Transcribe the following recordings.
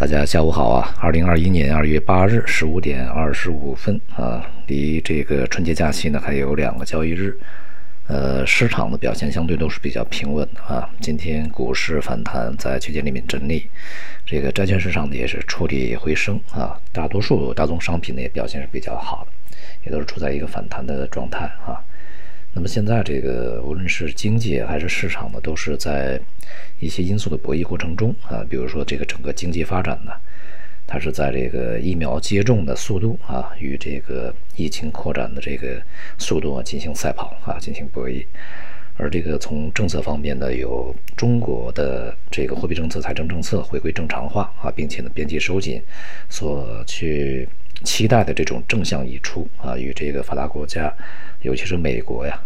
大家下午好啊！二零二一年二月八日十五点二十五分啊，离这个春节假期呢还有两个交易日，呃，市场的表现相对都是比较平稳的啊。今天股市反弹在区间里面整理，这个债券市场呢也是触底回升啊，大多数大宗商品呢也表现是比较好的，也都是处在一个反弹的状态啊。那么现在这个无论是经济还是市场呢，都是在一些因素的博弈过程中啊。比如说这个整个经济发展呢，它是在这个疫苗接种的速度啊与这个疫情扩展的这个速度啊进行赛跑啊，进行博弈。而这个从政策方面呢，有中国的这个货币政策、财政政策回归正常化啊，并且呢边际收紧所去。期待的这种正向溢出啊，与这个发达国家，尤其是美国呀，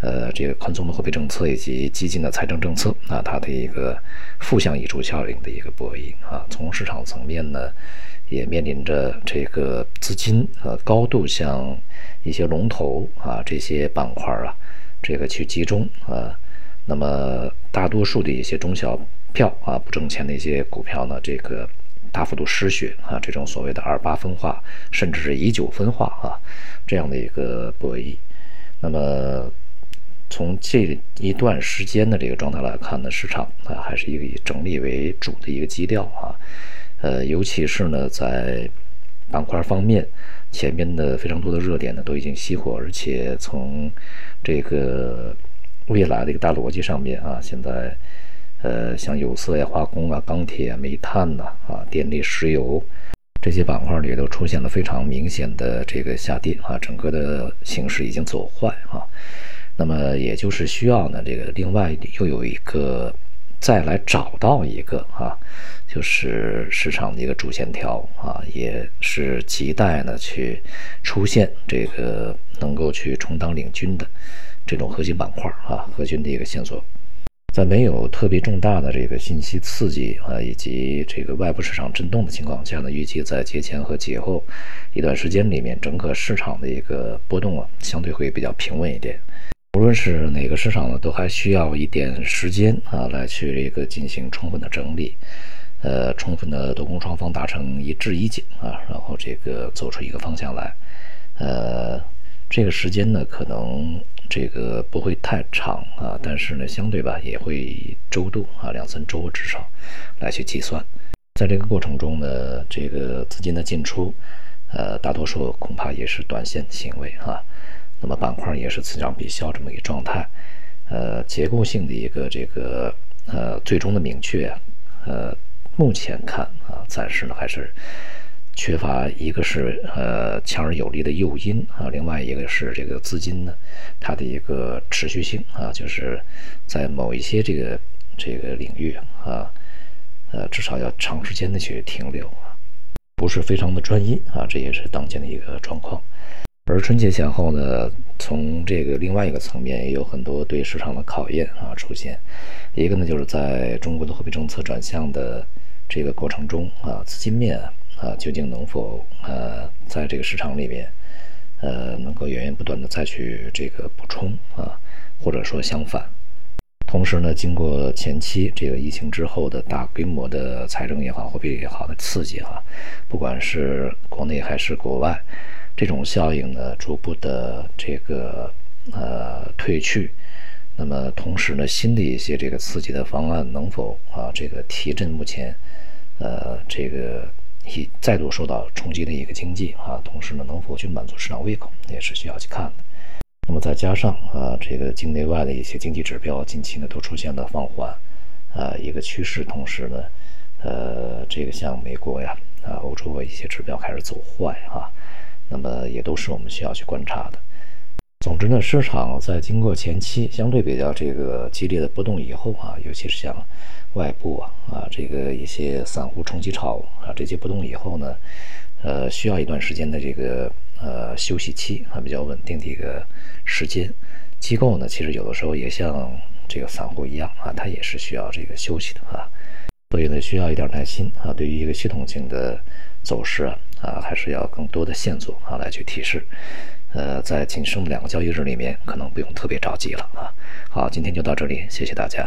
呃，这个宽松的货币政策以及激进的财政政策啊，它的一个负向溢出效应的一个博弈啊。从市场层面呢，也面临着这个资金呃高度向一些龙头啊这些板块啊这个去集中啊，那么大多数的一些中小票啊不挣钱的一些股票呢，这个。大幅度失血啊，这种所谓的二八分化，甚至是以九分化啊，这样的一个博弈。那么从这一段时间的这个状态来看呢，市场啊还是一个以整理为主的一个基调啊。呃，尤其是呢在板块方面，前面的非常多的热点呢都已经熄火，而且从这个未来的一个大逻辑上面啊，现在。呃，像有色呀、化工啊、钢铁、煤炭呐、啊、电力、石油这些板块里都出现了非常明显的这个下跌啊，整个的形势已经走坏啊。那么也就是需要呢，这个另外又有一个再来找到一个啊，就是市场的一个主线条啊，也是亟待呢去出现这个能够去充当领军的这种核心板块啊，核心的一个线索。在没有特别重大的这个信息刺激啊，以及这个外部市场震动的情况下呢，预计在节前和节后一段时间里面，整个市场的一个波动啊，相对会比较平稳一点。无论是哪个市场呢，都还需要一点时间啊，来去这个进行充分的整理，呃，充分的多空双方达成一致意见啊，然后这个走出一个方向来，呃，这个时间呢，可能。这个不会太长啊，但是呢，相对吧也会周度啊，两三周至少来去计算。在这个过程中呢，这个资金的进出，呃，大多数恐怕也是短线行为啊。那么板块也是此涨彼消这么一个状态，呃，结构性的一个这个呃最终的明确，呃，目前看啊，暂时呢还是。缺乏一个是呃强而有力的诱因啊，另外一个是这个资金呢，它的一个持续性啊，就是在某一些这个这个领域啊，呃至少要长时间的去停留啊，不是非常的专一啊，这也是当前的一个状况。而春节前后呢，从这个另外一个层面也有很多对市场的考验啊出现，一个呢就是在中国的货币政策转向的这个过程中啊，资金面。啊，究竟能否呃，在这个市场里面，呃，能够源源不断的再去这个补充啊，或者说相反。同时呢，经过前期这个疫情之后的大规模的财政也好、货币也好的刺激哈，不管是国内还是国外，这种效应呢，逐步的这个呃退去。那么同时呢，新的一些这个刺激的方案能否啊，这个提振目前呃这个。以再度受到冲击的一个经济啊，同时呢，能否去满足市场胃口，也是需要去看的。那么再加上啊，这个境内外的一些经济指标近期呢都出现了放缓啊一个趋势，同时呢，呃，这个像美国呀啊，欧洲一些指标开始走坏啊，那么也都是我们需要去观察的。总之呢，市场在经过前期相对比较这个激烈的波动以后啊，尤其是像外部啊啊这个一些散户冲击潮啊这些波动以后呢，呃，需要一段时间的这个呃休息期啊，比较稳定的一个时间。机构呢，其实有的时候也像这个散户一样啊，它也是需要这个休息的啊，所以呢，需要一点耐心啊。对于一个系统性的走势啊啊，还是要更多的线索啊来去提示。呃，在仅剩的两个交易日里面，可能不用特别着急了啊。好，今天就到这里，谢谢大家。